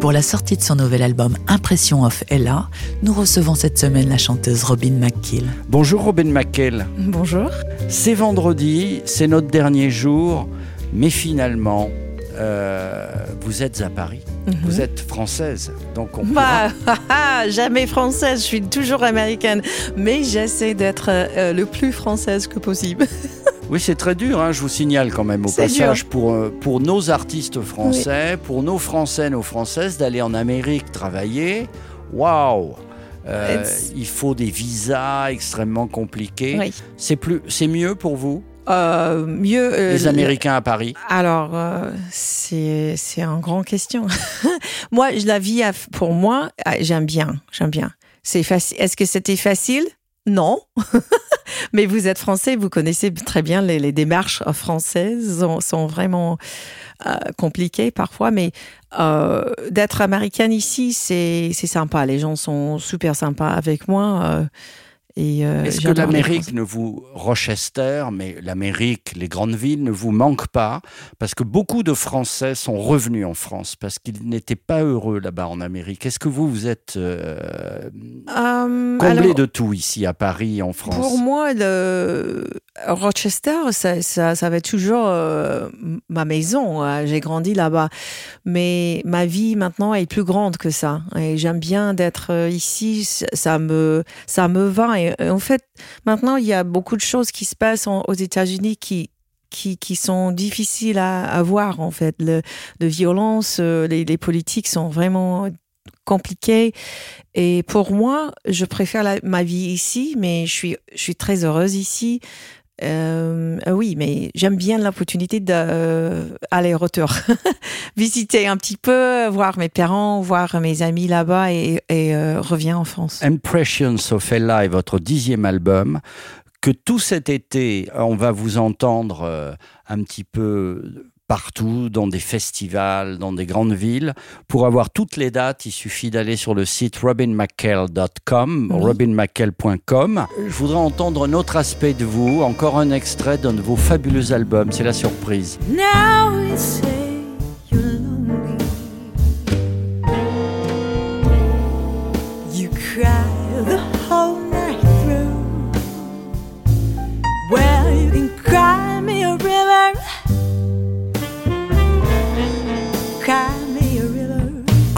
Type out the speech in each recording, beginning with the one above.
Pour la sortie de son nouvel album Impression of Ella, nous recevons cette semaine la chanteuse Robin McKill. Bonjour Robin McKell. Bonjour. C'est vendredi, c'est notre dernier jour, mais finalement, euh, vous êtes à Paris. Vous êtes française, donc on pourra- Bah, haha, jamais française, je suis toujours américaine, mais j'essaie d'être euh, le plus française que possible. Oui, c'est très dur, hein, je vous signale quand même au passage pour, euh, pour nos artistes français, pour nos Français, nos Françaises, d'aller en Amérique travailler. Waouh Euh, It's- Il faut des visas extrêmement compliqués. Oui. C'est plus, c'est mieux pour vous, Euh, mieux. euh, les Américains à Paris? Alors, euh, c'est c'est une grande question. moi, la vis à- pour moi, ah, j'aime bien, j'aime bien. C'est facile. Est-ce que c'était facile? Non. Mais vous êtes français, vous connaissez très bien les, démarches françaises sont, sont vraiment euh, compliquées parfois, mais euh, d'être américaine ici, c'est sympa. Les gens sont super sympas avec moi. euh, euh, Est-ce que l'Amérique ne vous, Rochester, mais l'Amérique, les grandes villes ne vous manquent pas Parce que beaucoup de Français sont revenus en France parce qu'ils n'étaient pas heureux là-bas en Amérique. Est-ce que vous, vous êtes euh, Euh, comblé alors- de tout ici à Paris, en France? Pour moi, le Rochester, ça, ça, ça va être toujours euh, ma maison. Euh, J'ai grandi là-bas. Mais ma vie maintenant est plus grande que ça. Et j'aime bien d'être ici. Ça me, ça me va. Et euh, en fait, maintenant, il y a beaucoup de choses qui se passent en- aux États-Unis qui, qui, sont difficiles à, voir, en fait. Le, de violence, euh, les, politiques sont vraiment compliquées. Et pour moi, je préfère ma vie ici, mais je suis, je suis très heureuse ici. Euh, euh, oui, mais j'aime bien l'opportunité d'aller-retour. Visiter un petit peu, voir mes parents, voir mes amis là-bas et, et euh, reviens en France. Impressions of Ella est votre dixième album. Que tout cet été, on va vous entendre euh, un petit peu partout, dans des festivals, dans des grandes villes. Pour avoir toutes les dates, il suffit d'aller sur le site robinmccall.com, robinmccall.com. Je voudrais entendre un autre aspect de vous, encore un extrait d'un de vos fabuleux albums, c'est la surprise. Now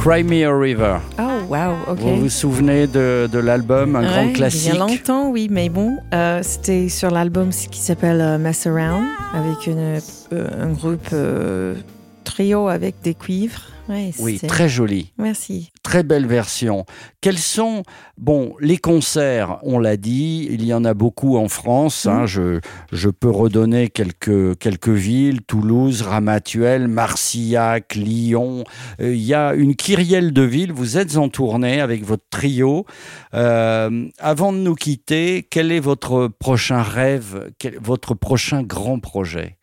Cry Me a River. Oh, wow, ok. Vous vous souvenez de, de l'album, un grand classique Il y a longtemps, oui, mais bon, euh, c'était sur l'album qui s'appelle euh, Mess Around, avec une, euh, un groupe trio avec des cuivres. Ouais, Oui, c'est- très joli. Merci. Très belle version. Quels sont, bon, les concerts, on l'a dit, il y en a beaucoup en France. hein, je, je peux redonner quelques, quelques villes, Toulouse, Ramatuelle, Marcillac, Lyon. Euh, il y a une kyrielle de villes. Vous êtes en tournée avec votre trio. Euh, avant de nous quitter, quel est votre prochain rêve, quel- votre prochain grand projet?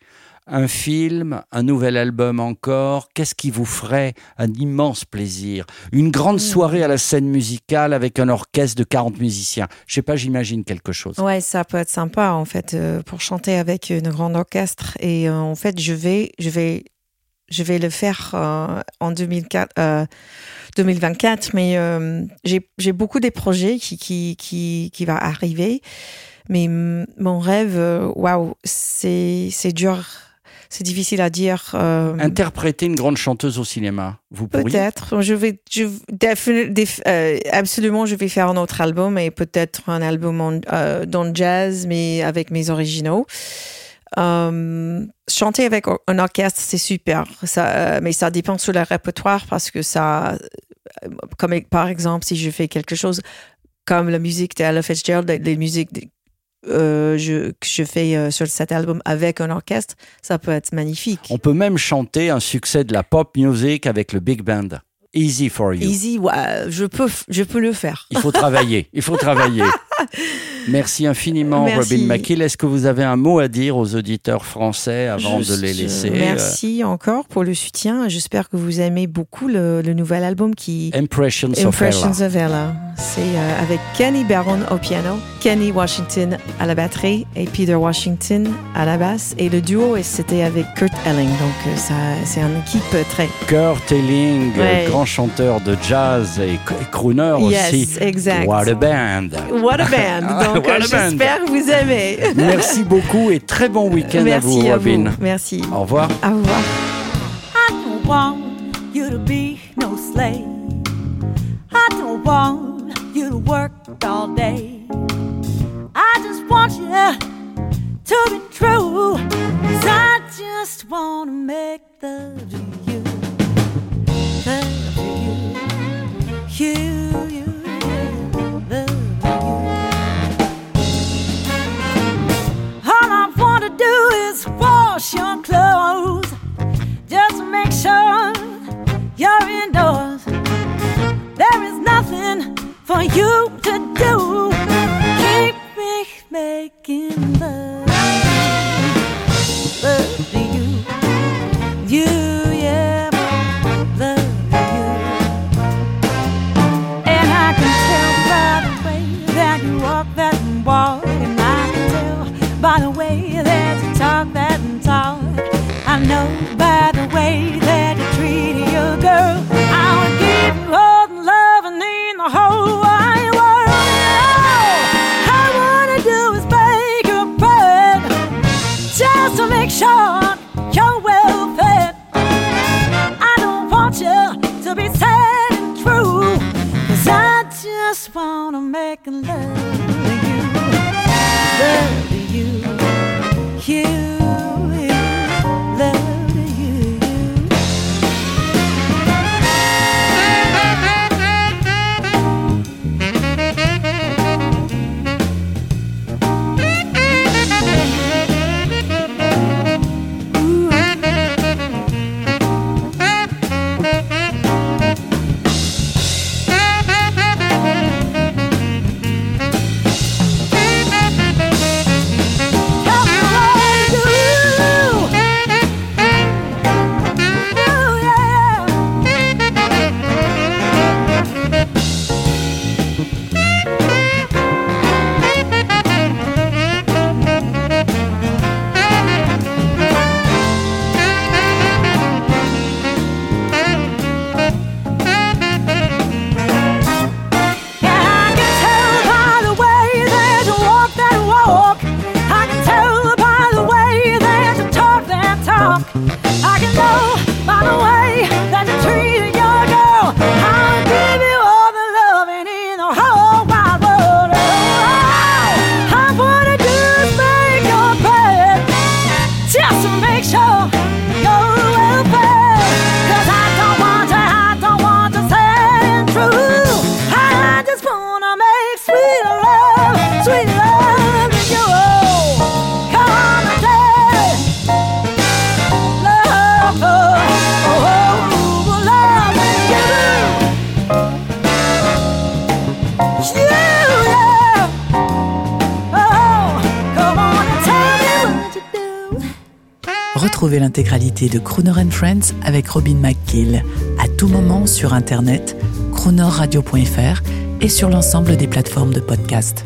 Un film, un nouvel album encore, qu'est-ce qui vous ferait un immense plaisir? Une grande soirée à la scène musicale avec un orchestre de 40 musiciens. Je sais pas, j'imagine quelque chose. Ouais, ça peut être sympa en fait euh, pour chanter avec une grande orchestre. Et euh, en fait, je vais, je vais, je vais le faire euh, en 2004, euh, 2024. Mais euh, j'ai beaucoup des projets qui qui qui qui va arriver. Mais mm, mon rêve, waouh, c'est c'est dur, c'est difficile à dire. euh, Interpréter une grande chanteuse au cinéma, vous pourriez Peut-être. Je vais, je, euh, absolument, je vais faire un autre album et peut-être un album en- euh, dans le jazz, mais avec mes originaux. Chanter avec un orchestre, c'est super. Ça, mais ça dépend sur le répertoire parce que ça, comme par exemple, si je fais quelque chose comme la musique de Ella Fitzgerald, les- musiques de- euh, je, je fais euh, sur cet album avec un orchestre, ça peut être magnifique. On peut même chanter un succès de la pop music avec le big band. Easy for you. Easy, ouais, je peux, je peux le faire. Il faut travailler. Il faut travailler. Merci infiniment, Merci. Robin McKill. Est-ce que vous avez un mot à dire aux auditeurs français avant de les je- laisser euh, Merci encore pour le soutien. J'espère que vous aimez beaucoup le, le nouvel album qui euh, Impressions, Impressions of Ella. of Ella. C'est euh, avec Kenny Barron au piano, Kenny Washington à la batterie et Peter Washington à la basse. Et le duo, c'était avec Kurt Elling. Donc euh, ça, c'est une équipe euh, très. Kurt Elling, Ouais. grand chanteur de jazz et, et crooner Yes, aussi. exact. What a band. What a band. Donc What euh, j'espère que vous aimez. Merci beaucoup et très bon week-end à Merci vous, à Robin. vous. Merci. Au revoir. Au revoir. I don't want you to be no slave. I don't want you to work all day. I just want you to be true. 'Cause I just want to make to you. You. You, you, do. Keep me making love. Love to you. You, yeah, love to you. And I can tell by the way that you walk that walk. And I can tell by the way that you talk that talk. I know by the way just talk. I Retrouvez l'intégralité de Crooner and Friends avec Robin McKill à tout moment sur internet, croonerradio.fr et sur l'ensemble des plateformes de podcast.